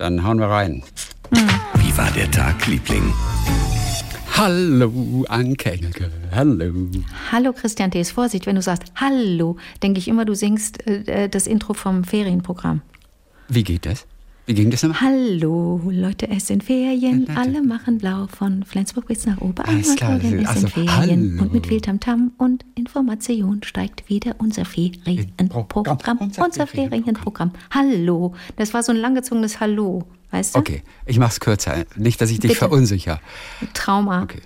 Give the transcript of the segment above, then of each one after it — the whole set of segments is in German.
Dann hauen wir rein. Wie war der Tag, Liebling? Hallo, Anke Engelke. Hallo. Hallo Christian Thees, Vorsicht, wenn du sagst Hallo, denke ich immer, du singst äh, das Intro vom Ferienprogramm. Wie geht das? Wie ging das nochmal? Hallo, Leute, es sind Ferien, alle machen blau von Flensburg bis nach Alles klar, Oberallgäu. Es also, sind Ferien hallo. und mit viel Tamtam und Information steigt wieder unser Ferienprogramm. Unser Unser Ferienprogramm. Hallo, das war so ein langgezogenes Hallo, weißt du? Okay, ich mach's kürzer. Nicht, dass ich dich Bitte. verunsicher. Trauma. Okay.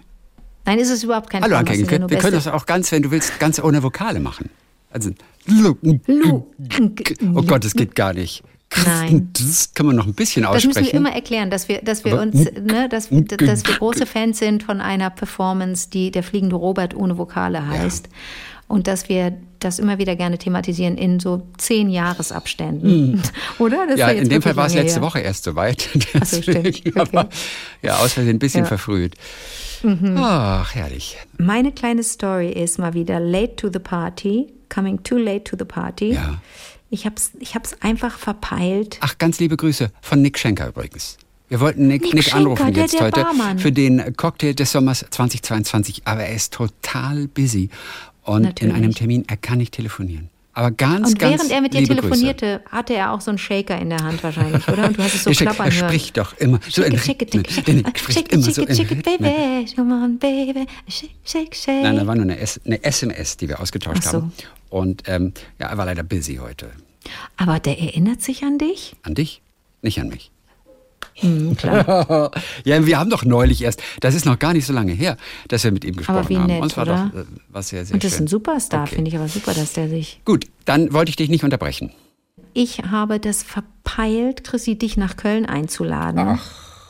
Nein, ist es überhaupt kein Hallo, Trauma. Anke es ja Engelke. nur Wir können das auch ganz, wenn du willst, ganz ohne Vokale machen. Also, oh Gott, das geht gar nicht. Nein. Das kann man noch ein bisschen Das müssen aussprechen. wir immer erklären, dass wir, dass wir Aber- uns, ne, dass, dass wir große Fans sind von einer Performance, die der fliegende Robert ohne Vokale heißt. Und dass wir das immer wieder gerne thematisieren in so zehn Jahresabständen. Oder? Das Hm. ja, in dem Fall war es letzte her. Woche erst soweit. Ach so, stimmt. Okay. Aber ja, aus Versehen ein bisschen Ja. Mhm. verfrüht. Ach, herrlich. Meine kleine Story ist mal wieder late to the party, coming too late to the party. Ja. Ich hab's, ich hab's einfach verpeilt. Ach, ganz liebe Grüße von Nick Schenker übrigens. Wir wollten Nick, Nick Nick, Schenker, anrufen der- jetzt der heute Barmann. für den Cocktail des Sommers 2022, aber er ist total busy und Natürlich. in einem Termin, er kann nicht telefonieren. Aber ganz, Und ganz während er mit dir telefonierte, hatte er auch so einen Shaker in der Hand wahrscheinlich, oder? Und du hast es so Grüße. klappern er hören. spricht doch immer so in shake Der Nick spricht immer so in Rhythmen. baby, come on, baby, shake, shake, shake. Nein, da war nur eine, SMS, die wir ausgetauscht so. haben. Und ähm, ja, er war leider busy heute. Aber der erinnert sich an dich? An dich, nicht an mich. Hm, klar. ja, wir haben doch neulich erst, das ist noch gar nicht so lange her, dass wir mit ihm gesprochen Aber wie haben. nett, war oder? doch äh, was sehr, sehr Und das ist schön. ein Superstar, Okay. finde ich aber super, dass der sich. Gut, dann wollte ich dich nicht unterbrechen. Ich habe das verpeilt, Chrissy, dich nach Köln einzuladen,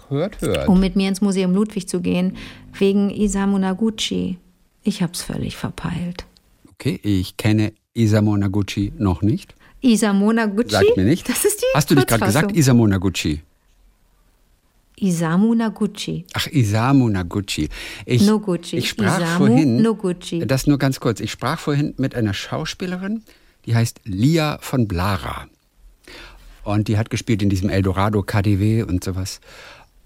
Hört, hört. um mit mir ins Museum Ludwig zu gehen, wegen Isamu Naguchi. Ich habe es völlig verpeilt. Okay, ich kenne Isamu Naguchi noch nicht. Isamu Naguchi? Sagt mir nicht. Das ist die Hast du nicht gerade gesagt, Isamu Naguchi? Isamu Naguchi. Ach, Isamu Naguchi. Ich, Noguchi. Ich sprach Isamu vorhin. Noguchi. Das nur ganz kurz. Ich sprach vorhin mit einer Schauspielerin, die heißt Lia von Blara. Und die hat gespielt in diesem Eldorado KDW und sowas.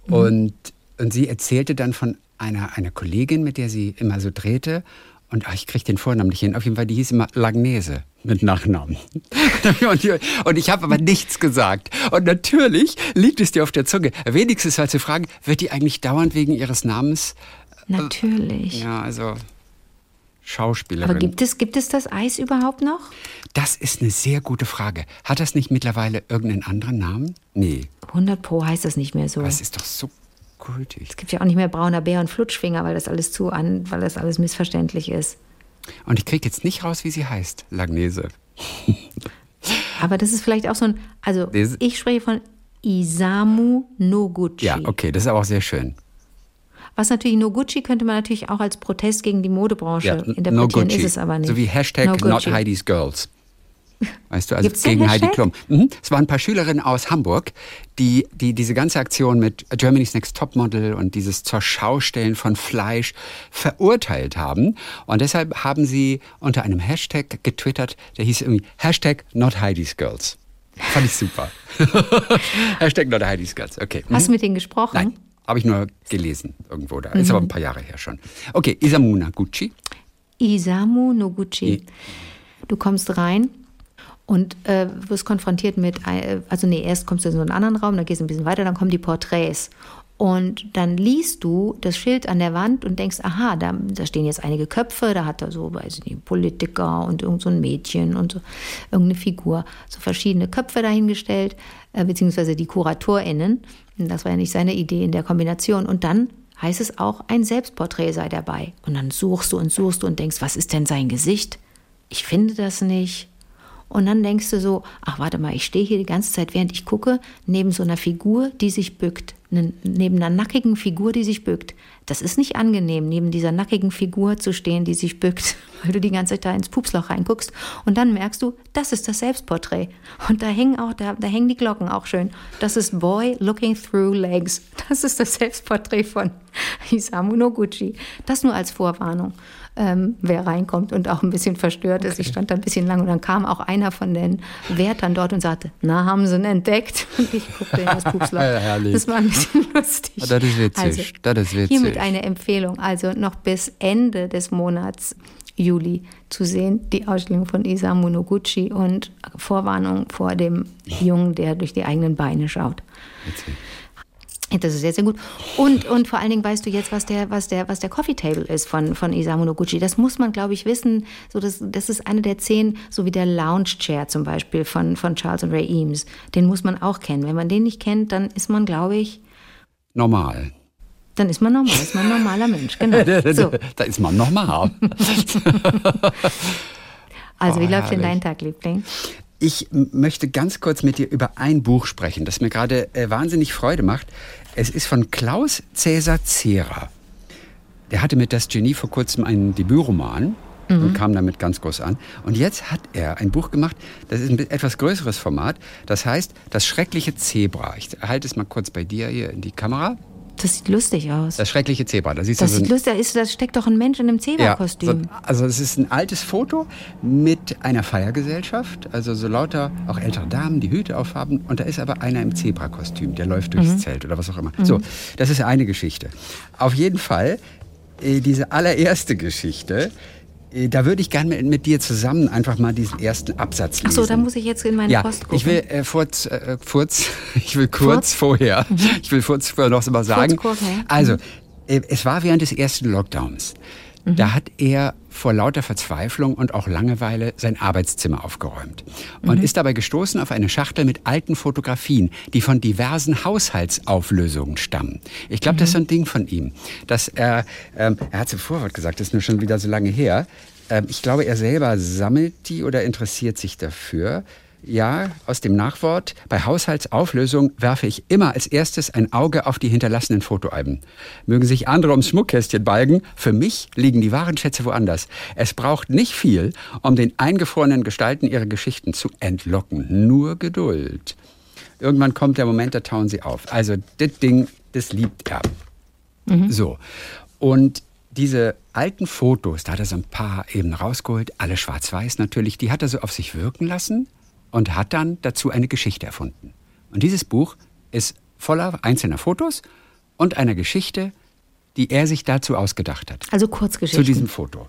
Mhm. Und, und sie erzählte dann von einer, einer Kollegin, mit der sie immer so drehte. Und ach, ich kriege den Vornamen nicht hin. Auf jeden Fall, die hieß immer Lagnese mit Nachnamen. und, ich habe aber nichts gesagt. Und natürlich liegt es dir auf der Zunge. Wenigstens mal zu fragen, wird die eigentlich dauernd wegen ihres Namens, Natürlich. ja, also Schauspielerin. Aber gibt es, gibt es das Eis überhaupt noch? das ist eine sehr gute Frage. Hat das nicht mittlerweile irgendeinen anderen Namen? Nee, 100 Pro heißt das nicht mehr so. es ist doch so kultig. Es gibt ja auch nicht mehr brauner Bär und Flutschfinger, weil das alles zu an, weil das alles missverständlich ist. Und ich kriege jetzt nicht raus, wie sie heißt, Lagnese. Aber das ist vielleicht auch so ein, also ich spreche von Isamu Noguchi. Ja, okay, das ist aber auch sehr schön. Was natürlich Noguchi könnte man natürlich auch als Protest gegen die Modebranche Ja, interpretieren, no Gucci. ist es aber nicht. So wie Hashtag No not. Heidi's Girls. Weißt du, also Gibt's gegen Heidi? Klum. Mhm. Es waren ein paar Schülerinnen aus Hamburg, die, die diese ganze Aktion mit Germany's Next Topmodel und dieses zur Schaustellen von Fleisch verurteilt haben. Und deshalb haben sie unter einem Hashtag getwittert, der hieß irgendwie Hashtag not Heidi's Girls. Fand ich super. Hashtag not Heidi's Girls. Okay. Mhm. Hast du mit denen gesprochen? Nein, habe ich nur gelesen irgendwo da. Ist aber ein paar Jahre her schon. Okay, Isamuna Gucci. Isamu Noguchi. Du kommst rein und äh, wirst konfrontiert mit, äh, also nee, erst kommst du in so einen anderen Raum, dann gehst du ein bisschen weiter, dann kommen die Porträts. Und dann liest du das Schild an der Wand und denkst, aha, da, da stehen jetzt einige Köpfe, da hat er so, weiß ich nicht, Politiker und irgend so ein Mädchen und so, irgendeine Figur, so verschiedene Köpfe dahingestellt, äh, beziehungsweise die KuratorInnen. Das war ja nicht seine Idee in der Kombination. Und dann heißt es auch, ein Selbstporträt sei dabei. Und dann suchst du und suchst du und denkst, was ist denn sein Gesicht? Ich finde das nicht. Und dann denkst du so, ach warte mal, ich stehe hier die ganze Zeit, während ich gucke, neben so einer Figur, die sich bückt. Ne- Neben einer nackigen Figur, die sich bückt. Das ist nicht angenehm, neben dieser nackigen Figur zu stehen, die sich bückt, weil du die ganze Zeit da ins Pupsloch reinguckst. Und dann merkst du, das ist das Selbstporträt. Und da hängen auch, da, da hängen die Glocken auch schön. Das ist Boy Looking Through Legs. Das ist das Selbstporträt von Isamu Noguchi. Das nur als Vorwarnung. Ähm, wer reinkommt und auch ein bisschen verstört okay. ist. Ich stand da ein bisschen lang und dann kam auch einer von den Wärtern dort und sagte, na, haben sie ihn entdeckt? Und ich guckte in das Pupsloch. ja, das war ein bisschen lustig. Das ist witzig. Also, das ist witzig. Hiermit eine Empfehlung. Also noch bis Ende des Monats Juli zu sehen, die Ausstellung von Isamu Noguchi und Vorwarnung vor dem Jungen, der durch die eigenen Beine schaut. Witzig. Das ist sehr, sehr gut. Und, und vor allen Dingen weißt du jetzt, was der, was der, was der Coffee Table ist von, von Isamu Noguchi. Das muss man, glaube ich, wissen. So, das, das ist eine der zehn, so wie der Lounge Chair zum Beispiel von, von Charles und Ray Eames. Den muss man auch kennen. Wenn man den nicht kennt, dann ist man, glaube ich. Normal. Dann ist man normal, ist man ein normaler Mensch, genau. So. da ist man normal. also, wie oh, läuft denn dein Tag, Liebling? Ich möchte ganz kurz mit dir über ein Buch sprechen, das mir gerade äh, wahnsinnig Freude macht. Es ist von Klaus Cäsar Zehrer. Der hatte mit Das Genie vor kurzem einen Debütroman mhm. und kam damit ganz groß an. Und jetzt hat er ein Buch gemacht, das ist ein etwas größeres Format. Das heißt Das schreckliche Zebra. Ich halte es mal kurz bei dir hier in die Kamera. Das sieht lustig aus. Das schreckliche Zebra. Da siehst das so sieht lustig aus. Da steckt doch ein Mensch in einem Zebra-Kostüm. Ja, so, also es ist ein altes Foto mit einer Feiergesellschaft. Also so lauter auch ältere Damen, die Hüte aufhaben. Und da ist aber einer im Zebra-Kostüm. Der läuft durchs mhm. Zelt oder was auch immer. Mhm. So, das ist eine Geschichte. Auf jeden Fall, äh, diese allererste Geschichte da würde ich gerne mit, mit, dir zusammen einfach mal diesen ersten Absatz lesen. Ach so, da muss ich jetzt in meine ja, Post gucken. Ich will äh, furz, äh, furz, ich will kurz Furz? vorher, mhm. ich will kurz vorher noch mal sagen. Kurz, okay. Also, mhm. äh, es war während des ersten Lockdowns. Mhm. Da hat er vor lauter Verzweiflung und auch Langeweile sein Arbeitszimmer aufgeräumt und mhm. ist dabei gestoßen auf eine Schachtel mit alten Fotografien, die von diversen Haushaltsauflösungen stammen. Ich glaube, mhm. das ist so ein Ding von ihm, dass er, ähm, er hat es im Vorwort gesagt, das ist nur schon wieder so lange her. Ähm, ich glaube, er selber sammelt die oder interessiert sich dafür. Ja, aus dem Nachwort. Bei Haushaltsauflösung werfe ich immer als erstes ein Auge auf die hinterlassenen Fotoalben. Mögen sich andere ums Schmuckkästchen balgen, für mich liegen die wahren Schätze woanders. Es braucht nicht viel, um den eingefrorenen Gestalten ihre Geschichten zu entlocken. Nur Geduld. Irgendwann kommt der Moment, da tauen sie auf. Also, das Ding, das liebt er. Mhm. So. Und diese alten Fotos, da hat er so ein paar eben rausgeholt, alle schwarz-weiß natürlich, die hat er so auf sich wirken lassen und hat dann dazu eine Geschichte erfunden. Und dieses Buch ist voller einzelner Fotos und einer Geschichte, die er sich dazu ausgedacht hat. Also Kurzgeschichten. Zu diesem Foto.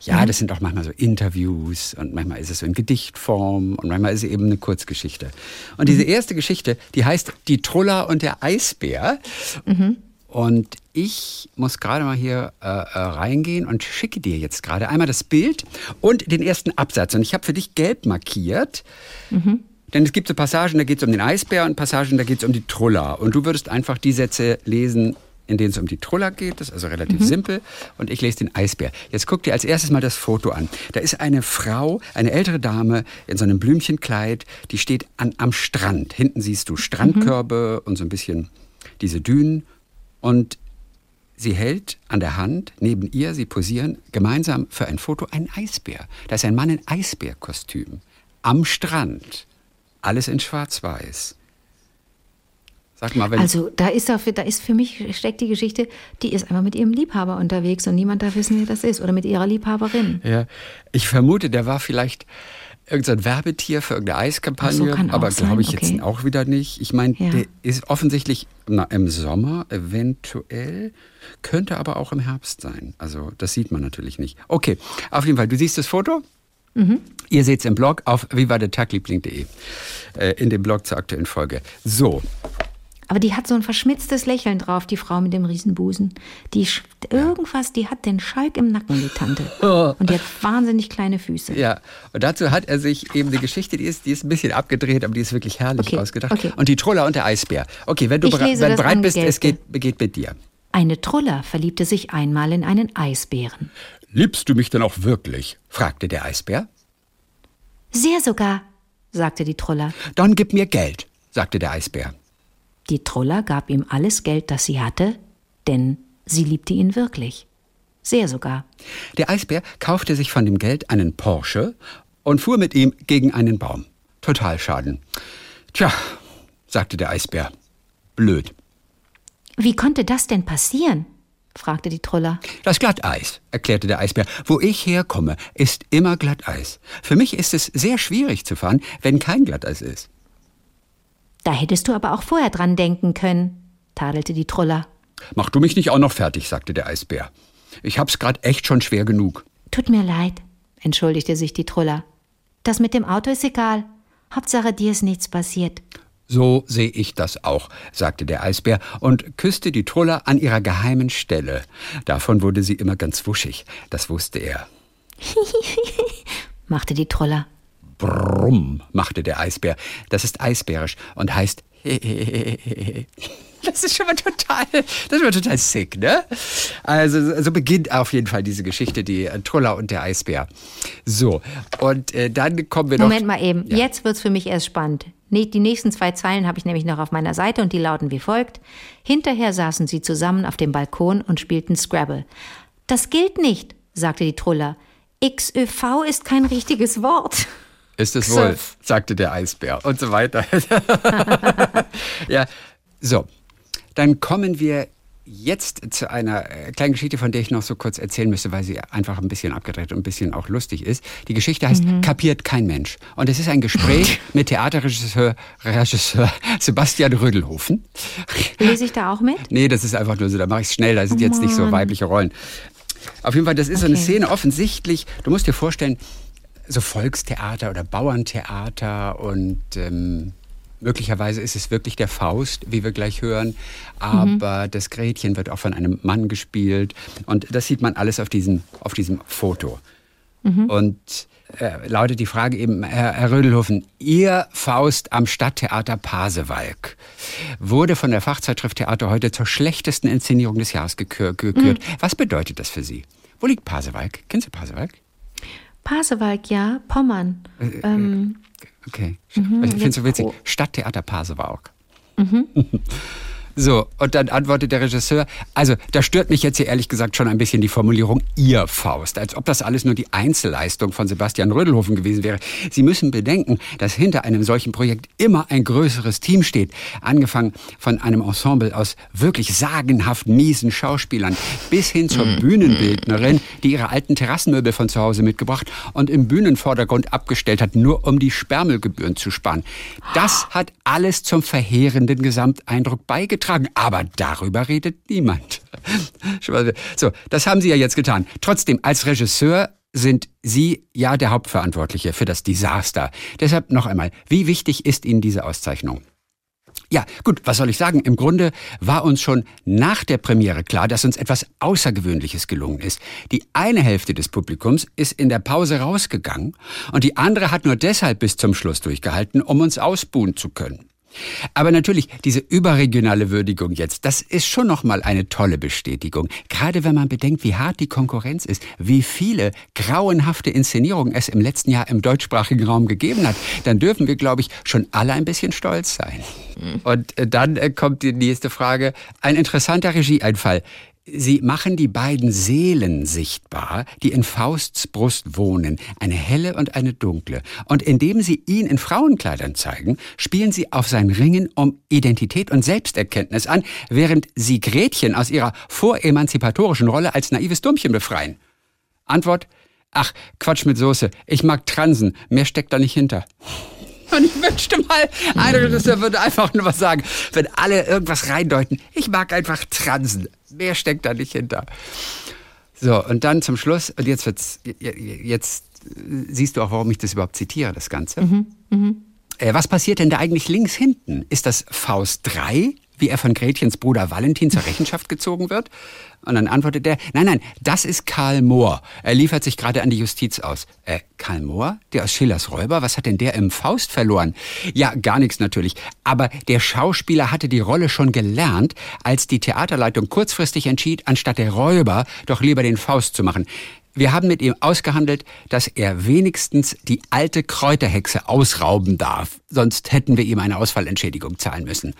Ja, mhm. das sind auch manchmal so Interviews und manchmal ist es so in Gedichtform und manchmal ist es eben eine Kurzgeschichte. Und diese mhm. erste Geschichte, die heißt Die Truller und der Eisbär. Mhm. Und ich muss gerade mal hier äh, äh, reingehen und schicke dir jetzt gerade einmal das Bild und den ersten Absatz. Und ich habe für dich gelb markiert. Mhm. Denn es gibt so Passagen, da geht es um den Eisbär und Passagen, da geht es um die Truller. Und du würdest einfach die Sätze lesen, in denen es um die Truller geht. Das ist also relativ mhm. simpel. Und ich lese den Eisbär. Jetzt guck dir als erstes mal das Foto an. Da ist eine Frau, eine ältere Dame in so einem Blümchenkleid, die steht an, am Strand. Hinten siehst du Strandkörbe mhm. und so ein bisschen diese Dünen. Und sie hält an der Hand, neben ihr, sie posieren gemeinsam für ein Foto einen Eisbär. Da ist ein Mann in Eisbärkostüm. Am Strand. Alles in Schwarz-Weiß. Sag mal, wenn also da ist, dafür, da ist für mich steckt die Geschichte, die ist einfach mit ihrem Liebhaber unterwegs und niemand darf wissen, wer das ist oder mit ihrer Liebhaberin. Ja, ich vermute, der war vielleicht irgendein Werbetier für irgendeine Eiskampagne, so, aber glaube ich okay. jetzt auch wieder nicht. Ich meine, ja. der ist offensichtlich na, im Sommer eventuell, könnte aber auch im Herbst sein. Also das sieht man natürlich nicht. Okay, auf jeden Fall, du siehst das Foto? Mhm. Ihr seht es im Blog auf vivadetagliebling.de, äh, in dem Blog zur aktuellen Folge. So, aber die hat so ein verschmitztes Lächeln drauf, die Frau mit dem Riesenbusen. Die irgendwas, die hat den Schalk im Nacken, die Tante. Und die hat wahnsinnig kleine Füße. Ja, und dazu hat er sich eben eine Geschichte, die ist, die ist ein bisschen abgedreht, aber die ist wirklich herrlich okay. ausgedacht. Okay. Und die Truller und der Eisbär. Okay, wenn du bere wenn bereit bist, es geht, geht mit dir. Eine Truller verliebte sich einmal in einen Eisbären. Liebst du mich denn auch wirklich? fragte der Eisbär. Sehr sogar, sagte die Truller. Dann gib mir Geld, sagte der Eisbär. Die Truller gab ihm alles Geld, das sie hatte, denn sie liebte ihn wirklich. Sehr sogar. Der Eisbär kaufte sich von dem Geld einen Porsche und fuhr mit ihm gegen einen Baum. Total Schaden. Tja, sagte der Eisbär. Blöd. Wie konnte das denn passieren? fragte die Truller. Das Glatteis, erklärte der Eisbär. Wo ich herkomme, ist immer Glatteis. Für mich ist es sehr schwierig zu fahren, wenn kein Glatteis ist. Da hättest du aber auch vorher dran denken können, tadelte die Truller. Mach du mich nicht auch noch fertig, sagte der Eisbär. Ich hab's grad echt schon schwer genug. Tut mir leid, entschuldigte sich die Truller. Das mit dem Auto ist egal. Hauptsache dir ist nichts passiert. So sehe ich das auch, sagte der Eisbär und küsste die Truller an ihrer geheimen Stelle. Davon wurde sie immer ganz wuschig, das wusste er. machte die Truller. Brumm, machte der Eisbär. Das ist eisbärisch und heißt Das ist schon mal total, das ist schon mal total sick, ne? Also so beginnt auf jeden Fall diese Geschichte, die äh, Truller und der Eisbär. So, und äh, dann kommen wir noch. Moment mal eben, ja. jetzt wird's für mich erst spannend. Die nächsten zwei Zeilen habe ich nämlich noch auf meiner Seite und die lauten wie folgt. Hinterher saßen sie zusammen auf dem Balkon und spielten Scrabble. Das gilt nicht, sagte die Truller. XÖV ist kein richtiges Wort. Ist es wohl, sagte der Eisbär und so weiter. ja, so. Dann kommen wir jetzt zu einer äh, kleinen Geschichte, von der ich noch so kurz erzählen müsste, weil sie einfach ein bisschen abgedreht und ein bisschen auch lustig ist. Die Geschichte heißt mhm. Kapiert kein Mensch. Und es ist ein Gespräch mit Theaterregisseur Regisseur Sebastian Rödelhofen. Lese ich da auch mit? Nee, das ist einfach nur so, da mache ich es schnell, da sind oh jetzt nicht so weibliche Rollen. Auf jeden Fall, das ist okay. so eine Szene offensichtlich, du musst dir vorstellen, so Volkstheater oder Bauerntheater und ähm, Möglicherweise ist es wirklich der Faust, wie wir gleich hören, aber mhm. das Gretchen wird auch von einem Mann gespielt und das sieht man alles auf diesem, auf diesem Foto. Mhm. Und äh, lautet die Frage eben, Herr, Herr Rödelhofen, Ihr Faust am Stadttheater Pasewalk wurde von der Fachzeitschrift Theater heute zur schlechtesten Inszenierung des Jahres gekürt. Mhm. Was bedeutet das für Sie? Wo liegt Pasewalk? Kennen Sie Pasewalk? Pasewalk, ja, Pommern. Äh, äh ähm, Okay. Mhm, ich finde es so witzig. Stadttheater Pasewalk. Mhm. So, und dann antwortet der Regisseur, also da stört mich jetzt hier ehrlich gesagt schon ein bisschen die Formulierung Ihr Faust, als ob das alles nur die Einzelleistung von Sebastian Rödelhofen gewesen wäre. Sie müssen bedenken, dass hinter einem solchen Projekt immer ein größeres Team steht, angefangen von einem Ensemble aus wirklich sagenhaft miesen Schauspielern bis hin zur mhm. Bühnenbildnerin, die ihre alten Terrassenmöbel von zu Hause mitgebracht und im Bühnenvordergrund abgestellt hat, nur um die Sperrmüllgebühren zu sparen. Das hat alles zum verheerenden Gesamteindruck beigetragen beigetragen, aber darüber redet niemand. So, das haben Sie ja jetzt getan. Trotzdem, als Regisseur sind Sie ja der Hauptverantwortliche für das Desaster. Deshalb noch einmal, wie wichtig ist Ihnen diese Auszeichnung? Ja, gut, was soll ich sagen? Im Grunde war uns schon nach der Premiere klar, dass uns etwas Außergewöhnliches gelungen ist. Die eine Hälfte des Publikums ist in der Pause rausgegangen und die andere hat nur deshalb bis zum Schluss durchgehalten, um uns ausbuhen zu können. Aber natürlich, diese überregionale Würdigung jetzt, das ist schon nochmal eine tolle Bestätigung. Gerade wenn man bedenkt, wie hart die Konkurrenz ist, wie viele grauenhafte Inszenierungen es im letzten Jahr im deutschsprachigen Raum gegeben hat, dann dürfen wir, glaube ich, schon alle ein bisschen stolz sein. Mhm. Und äh, dann äh, kommt die nächste Frage. Ein interessanter Regieeinfall. Sie machen die beiden Seelen sichtbar, die in Fausts Brust wohnen, eine helle und eine dunkle. Und indem sie ihn in Frauenkleidern zeigen, spielen sie auf sein Ringen um Identität und Selbsterkenntnis an, während sie Gretchen aus ihrer voremanzipatorischen Rolle als naives Dummchen befreien. Antwort, ach, Quatsch mit Soße, ich mag Transen, mehr steckt da nicht hinter. Und ich wünschte mal, ein Regisseur würde einfach nur was sagen, wenn alle irgendwas reindeuten. Ich mag einfach Transen. Mehr steckt da nicht hinter. So, und dann zum Schluss, und jetzt wird's, jetzt siehst du auch, warum ich das überhaupt zitiere, das Ganze. Mhm, mh. Äh, was passiert denn da eigentlich links hinten? Ist das Faust 3? Wie er von Gretchens Bruder Valentin zur Rechenschaft gezogen wird? Und dann antwortet er, nein, nein, das ist Karl Mohr. Er liefert sich gerade an die Justiz aus. Äh, Karl Mohr? Der aus Schillers Räuber? Was hat denn der im Faust verloren? Ja, gar nichts natürlich. Aber der Schauspieler hatte die Rolle schon gelernt, als die Theaterleitung kurzfristig entschied, anstatt der Räuber doch lieber den Faust zu machen. Wir haben mit ihm ausgehandelt, dass er wenigstens die alte Kräuterhexe ausrauben darf. Sonst hätten wir ihm eine Ausfallentschädigung zahlen müssen.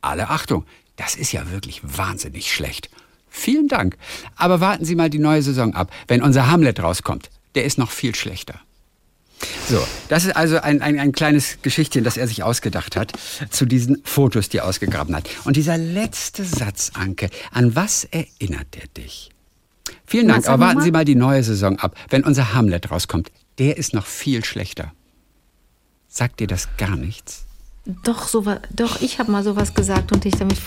Alle Achtung, das ist ja wirklich wahnsinnig schlecht. Vielen Dank. Aber warten Sie mal die neue Saison ab, wenn unser Hamlet rauskommt. Der ist noch viel schlechter. So, das ist also ein, ein, ein kleines Geschichtchen, das er sich ausgedacht hat zu diesen Fotos, die er ausgegraben hat. Und dieser letzte Satz, Anke, an was erinnert er dich? Vielen Dank, aber warten. Sie mal die neue Saison ab. Wenn unser Hamlet rauskommt, der ist noch viel schlechter. Sagt dir das gar nichts? Doch, so, doch ich habe mal sowas gesagt und dich damit.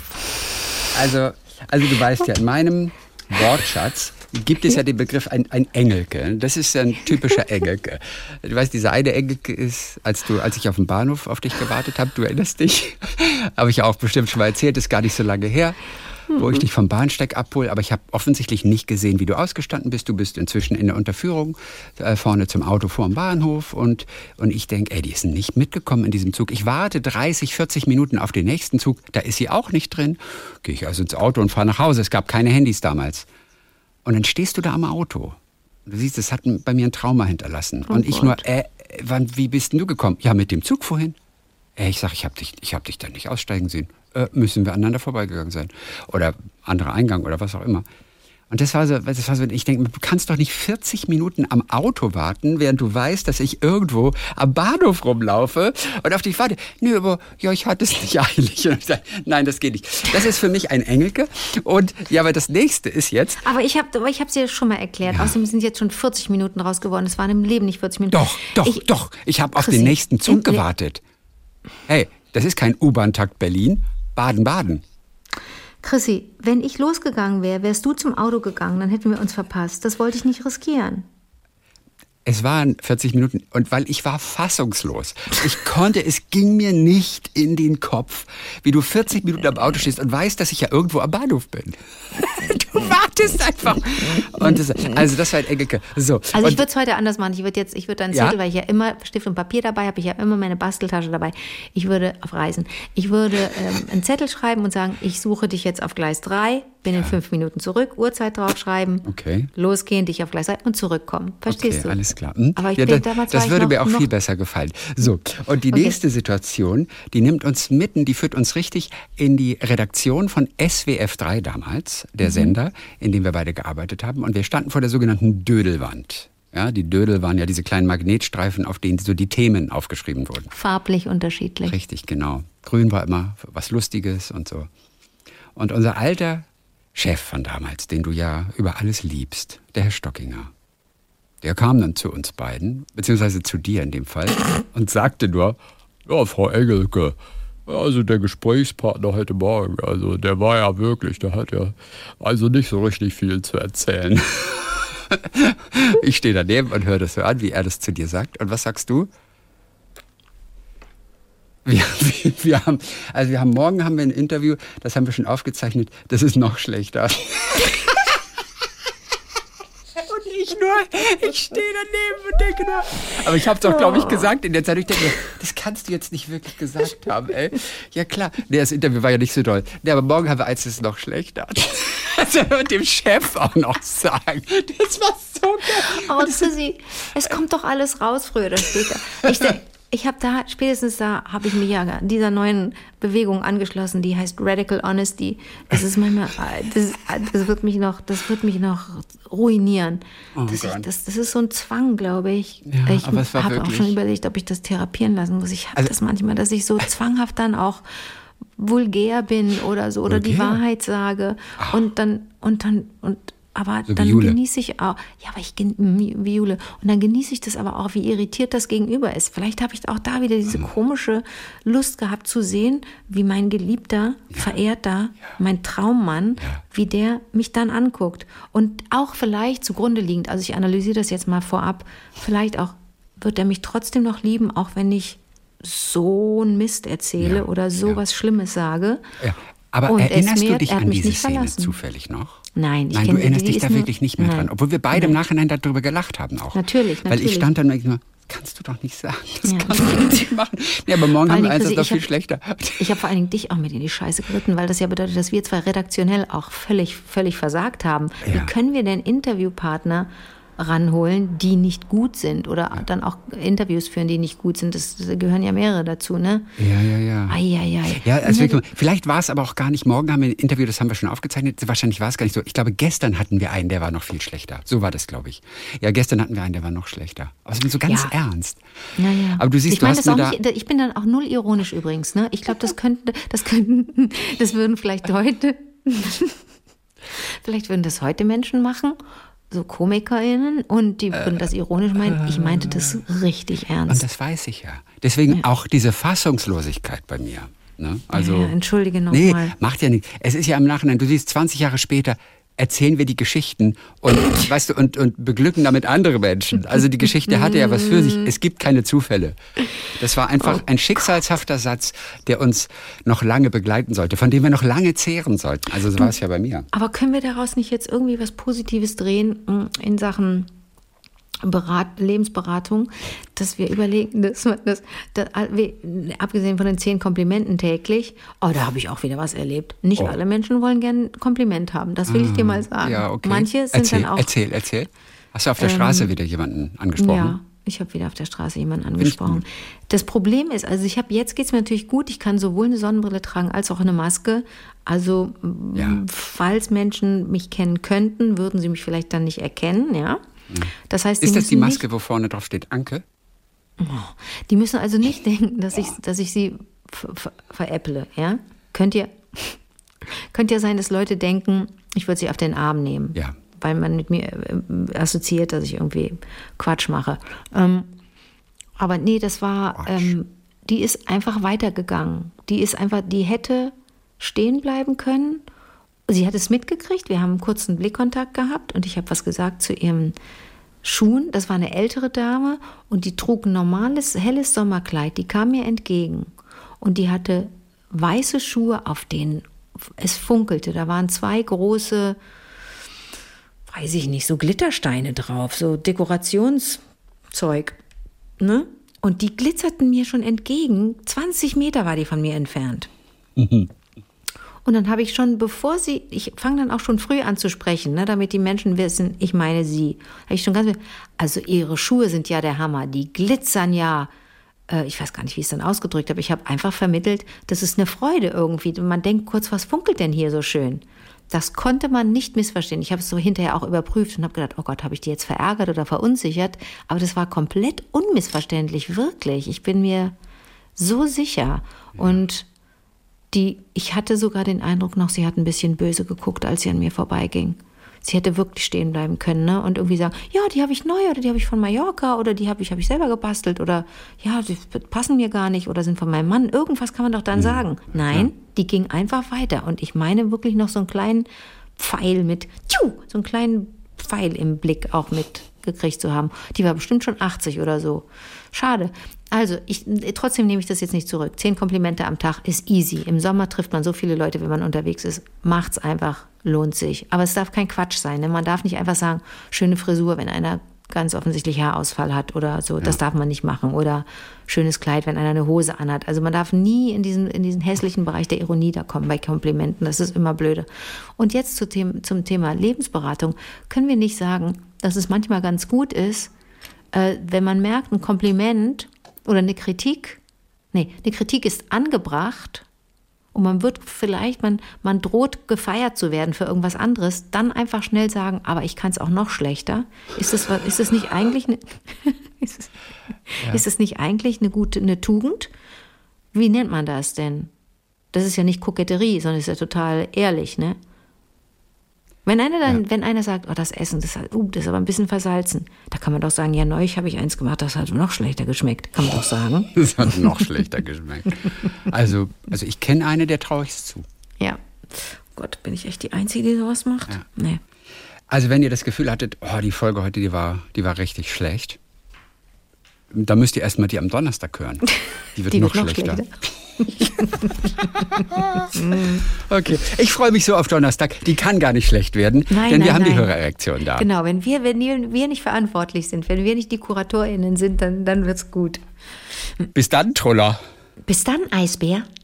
Also, also du weißt ja, in meinem Wortschatz gibt es ja den Begriff ein, ein Engelke. Das ist ja ein typischer Engelke. Du weißt, dieser eine Engelke ist, als du, als ich auf dem Bahnhof auf dich gewartet habe, du erinnerst dich, habe ich auch bestimmt schon mal erzählt, ist gar nicht so lange her, wo ich dich vom Bahnsteig abhole, aber ich habe offensichtlich nicht gesehen, wie du ausgestanden bist. Du bist inzwischen in der Unterführung äh, vorne zum Auto vor dem Bahnhof und, und ich denke, ey, die ist nicht mitgekommen in diesem Zug. Ich warte 30, 40 Minuten auf den nächsten Zug, da ist sie auch nicht drin. Gehe ich also ins Auto und fahre nach Hause. Es gab keine Handys damals. Und dann stehst du da am Auto. Du siehst, es hat bei mir ein Trauma hinterlassen. Oh und ich Gott. nur, äh, wann, wie bist denn du gekommen? Ja, mit dem Zug vorhin. Äh, ich sag, ich hab dich, ich hab dich da nicht aussteigen sehen. Äh, müssen wir aneinander vorbeigegangen sein. Oder anderer Eingang oder was auch immer. Und das war so, das war so ich denke, du kannst doch nicht 40 Minuten am Auto warten, während du weißt, dass ich irgendwo am Bahnhof rumlaufe und auf dich warte. Nö, aber ja, ich hatte es nicht eilig. Und ich sag, Nein, das geht nicht. Das ist für mich ein Engelke. Und ja, aber das nächste ist jetzt, Aber ich habe ich es dir schon mal erklärt. Außerdem sind jetzt schon 40 Minuten raus geworden. Es waren im Leben nicht 40 Minuten. Doch, doch, ich, doch. Ich habe auf den nächsten Zug gewartet. Hey, das ist kein U-Bahn-Takt Berlin. Baden-Baden. Chrissy, wenn ich losgegangen wäre, wärst du zum Auto gegangen, dann hätten wir uns verpasst. Das wollte ich nicht riskieren. Es waren 40 Minuten und weil ich war fassungslos. Ich konnte, es ging mir nicht in den Kopf, wie du 40 Minuten am Auto stehst und weißt, dass ich ja irgendwo am Bahnhof bin. Du wartest einfach. Und das, also das war ein Engelke. So. Also ich würde es heute anders machen. Ich würde jetzt, ich würde Ja? Zettel, weil ich ja immer Stift und Papier dabei habe, ich ja immer meine Basteltasche dabei. Ich würde auf Reisen. Ich würde ähm, einen Zettel schreiben und sagen, ich suche dich jetzt auf Gleis 3, bin in fünf Minuten zurück, Uhrzeit draufschreiben, Okay. losgehen, dich auf 3 und zurückkommen. Verstehst okay, du? alles klar. Hm? Aber ich ja, bin, das, damals das würde noch, mir auch viel besser gefallen. So, und die Okay. nächste Situation, die nimmt uns mitten, die führt uns richtig in die Redaktion von SWF 3 damals, der Mhm. Sender, in dem wir beide gearbeitet haben. Und wir standen vor der sogenannten Dödelwand. Ja, die Dödel waren ja diese kleinen Magnetstreifen, auf denen so die Themen aufgeschrieben wurden. Farblich unterschiedlich. Richtig, genau. Grün war immer was Lustiges und so. Und unser alter Chef von damals, den du ja über alles liebst, der Herr Stockinger, der kam dann zu uns beiden, beziehungsweise zu dir in dem Fall, und sagte nur, ja, Frau Engelke, also der Gesprächspartner heute Morgen, also der war ja wirklich, der hat ja also nicht so richtig viel zu erzählen. ich stehe daneben und höre das so an, wie er das zu dir sagt. Und was sagst du? Wir, wir, wir haben, also wir haben morgen haben wir ein Interview, das haben wir schon aufgezeichnet, das ist noch schlechter. Und ich nur, ich stehe daneben und denke nur. Aber ich habe es doch, glaube ich, gesagt in der Zeit. Ich denke, mir, das kannst du jetzt nicht wirklich gesagt haben, ey. Ja klar. Nee, das Interview war ja nicht so doll. Nee, aber morgen haben wir eins, das ist noch schlechter. Also mit dem Chef auch noch sagen. Das war so geil. Aber Chrissy, es kommt doch alles raus, früher oder später. Ich, denk- ich habe da, spätestens da, habe ich mich ja dieser neuen Bewegung angeschlossen, die heißt Radical Honesty. Das ist manchmal, das, das wird mich noch, das wird mich noch ruinieren. das, ich, Oh Gott. das, das ist so ein Zwang, glaube ich. Ja, ich habe auch schon überlegt, ob ich das therapieren lassen muss. Ich habe Also- das manchmal, dass ich so zwanghaft dann auch vulgär bin oder so oder die Vulgär? Wahrheit sage und dann und dann und aber So dann genieße ich auch ja aber ich wie Jule und dann genieße ich das aber auch wie irritiert das Gegenüber ist vielleicht habe ich auch da wieder diese komische Lust gehabt zu sehen wie mein geliebter verehrter mein Traummann Ja. wie der mich dann anguckt und auch vielleicht zugrunde liegend also ich analysiere das jetzt mal vorab vielleicht auch wird er mich trotzdem noch lieben auch wenn ich so einen Mist erzähle Ja, oder so ja. was Schlimmes sage Ja. Aber Und erinnerst du dich hat an mich diese nicht Szene verlassen. zufällig noch? Nein, ich Nein, du erinnerst dich ist da nur- wirklich nicht mehr Nein. dran. Obwohl wir beide im Nein. Nachhinein darüber gelacht haben auch. Natürlich, Weil ich natürlich. stand dann und nur, kannst du doch nicht sagen. Das Ja. kannst du nicht machen. Nee, aber morgen haben wir eins, das ist Chrissy, doch viel ich schlechter. Ich habe vor allen Dingen dich auch mit in die Scheiße geritten, weil das ja bedeutet, dass wir zwar redaktionell auch völlig, völlig versagt haben. Ja. Wie können wir denn Interviewpartner ranholen, die nicht gut sind oder ja. dann auch Interviews führen, die nicht gut sind. Das, das gehören ja mehrere dazu, ne? Ja, ja, ja. Eieiei. Ja, also wirklich, vielleicht war es aber auch gar nicht. Morgen haben wir ein Interview, das haben wir schon aufgezeichnet. Wahrscheinlich war es gar nicht so. Ich glaube, gestern hatten wir einen, der war noch viel schlechter. So war das, glaube ich. Ja, gestern hatten wir einen, der war noch schlechter. Aber so ganz ja. ernst. Ja, ja. Aber du siehst, ich du meine hast das auch nicht, ich bin dann auch null ironisch übrigens, ne? Ich glaube, das könnten, das könnten, das würden vielleicht heute, vielleicht würden das heute Menschen machen so KomikerInnen und die würden das ironisch meinen. Ich meinte das richtig ernst. Und das weiß ich ja. Deswegen ja. auch diese Fassungslosigkeit bei mir. Ne? Also, ja, entschuldige nochmal. Nee, macht ja nichts. Es ist ja im Nachhinein, du siehst 20 Jahre später, erzählen wir die Geschichten und, weißt du, und, und beglücken damit andere Menschen. Also die Geschichte hatte ja was für sich. Es gibt keine Zufälle. Das war einfach oh ein schicksalshafter Satz, der uns noch lange begleiten sollte, von dem wir noch lange zehren sollten. Also so war es ja bei mir. Aber können wir daraus nicht jetzt irgendwie was Positives drehen hm, in Sachen Berat, Lebensberatung, dass wir überlegen, dass man das, das, abgesehen von den zehn Komplimenten täglich, oh, da habe ich auch wieder was erlebt. Nicht oh. alle Menschen wollen gern ein Kompliment haben, das will ich dir mal sagen. Ja, okay. Manche sind erzähl, dann auch. Erzähl, erzähl. Hast du auf der ähm, Straße wieder jemanden angesprochen? Ja. Ich habe wieder auf der Straße jemanden angesprochen. Das Problem ist, also ich habe jetzt geht es mir natürlich gut. Ich kann sowohl eine Sonnenbrille tragen als auch eine Maske. Also ja. falls Menschen mich kennen könnten, würden sie mich vielleicht dann nicht erkennen, ja. Das heißt, ist das die Maske, nicht, wo vorne drauf steht Anke? Oh, die müssen also nicht denken, dass ich, dass ich sie veräpple. Ja? Könnt ihr, könnte ja sein, dass Leute denken, ich würde sie auf den Arm nehmen. Ja. Weil man mit mir äh, assoziiert, dass ich irgendwie Quatsch mache. Ähm, aber nee, das war, ähm, die ist einfach weitergegangen. Die ist einfach, die hätte stehen bleiben können Sie hat es mitgekriegt, wir haben einen kurzen Blickkontakt gehabt und ich habe was gesagt zu ihren Schuhen. Das war eine ältere Dame und die trug ein normales, helles Sommerkleid. Die kam mir entgegen und die hatte weiße Schuhe, auf denen es funkelte. Da waren zwei große, weiß ich nicht, so Glittersteine drauf, so Dekorationszeug. Ne? Und die glitzerten mir schon entgegen. 20 Meter war die von mir entfernt. Mhm. Und dann habe ich schon, bevor sie, ich fange dann auch schon früh an zu sprechen, ne, damit die Menschen wissen, ich meine sie. Habe ich schon ganz, also ihre Schuhe sind ja der Hammer, die glitzern ja. Äh, ich weiß gar nicht, wie ich es dann ausgedrückt habe. Ich habe einfach vermittelt, das ist eine Freude irgendwie. Und man denkt kurz, was funkelt denn hier so schön? Das konnte man nicht missverstehen. Ich habe es so hinterher auch überprüft und habe gedacht, oh Gott, habe ich die jetzt verärgert oder verunsichert? Aber das war komplett unmissverständlich, wirklich. Ich bin mir so sicher. Und die, ich hatte sogar den Eindruck noch, sie hat ein bisschen böse geguckt, als sie an mir vorbeiging. Sie hätte wirklich stehen bleiben können ne? und irgendwie sagen, ja, die habe ich neu oder die habe ich von Mallorca oder die habe ich, hab ich selber gebastelt oder ja, die passen mir gar nicht oder sind von meinem Mann. Irgendwas kann man doch dann mhm. sagen. Nein, ja. die ging einfach weiter und ich meine wirklich noch so einen kleinen Pfeil mit, tschu, so einen kleinen Pfeil im Blick auch mitgekriegt zu haben. Die war bestimmt schon 80 oder so. Schade. Also, ich, trotzdem nehme ich das jetzt nicht zurück. Zehn Komplimente am Tag ist easy. Im Sommer trifft man so viele Leute, wenn man unterwegs ist. Macht's einfach, lohnt sich. Aber es darf kein Quatsch sein. Ne? Man darf nicht einfach sagen, schöne Frisur, wenn einer ganz offensichtlich Haarausfall hat oder so. Ja. Das darf man nicht machen. Oder schönes Kleid, wenn einer eine Hose anhat. Also man darf nie in diesen, in diesen hässlichen Bereich der Ironie da kommen bei Komplimenten. Das ist immer blöde. Und jetzt zu dem, zum Thema Lebensberatung können wir nicht sagen, dass es manchmal ganz gut ist, äh, wenn man merkt, ein Kompliment oder eine Kritik, nee, eine Kritik ist angebracht und man wird vielleicht, man, man droht gefeiert zu werden für irgendwas anderes, dann einfach schnell sagen, aber ich kann es auch noch schlechter. Ist das, ist das nicht eigentlich eine, ist, es, ja. ist das nicht eigentlich eine gute, eine Tugend? Wie nennt man das denn? Das ist ja nicht Koketterie, sondern ist ja total ehrlich, ne? Wenn einer dann, ja. wenn einer sagt, oh, das Essen, das, uh, das ist aber ein bisschen versalzen, da kann man doch sagen, ja, neulich habe ich eins gemacht, das hat noch schlechter geschmeckt. Kann man doch sagen. Das hat noch schlechter geschmeckt. Also, also ich kenne eine, der traue ich es zu. Ja. Oh Gott, bin ich echt die Einzige, die sowas macht? Ja. Nee. Also wenn ihr das Gefühl hattet, oh, die Folge heute, die war, die war richtig schlecht, dann müsst ihr erstmal die am Donnerstag hören. Die wird, die noch, wird noch schlechter. schlechter. okay, ich freue mich so auf Donnerstag. Die kann gar nicht schlecht werden, nein, denn nein, wir haben nein. die Hörerreaktion da. Genau, wenn wir, wenn wir nicht verantwortlich sind, wenn wir nicht die KuratorInnen sind, dann, dann es gut. Bis dann, Troller. Bis dann, Eisbär.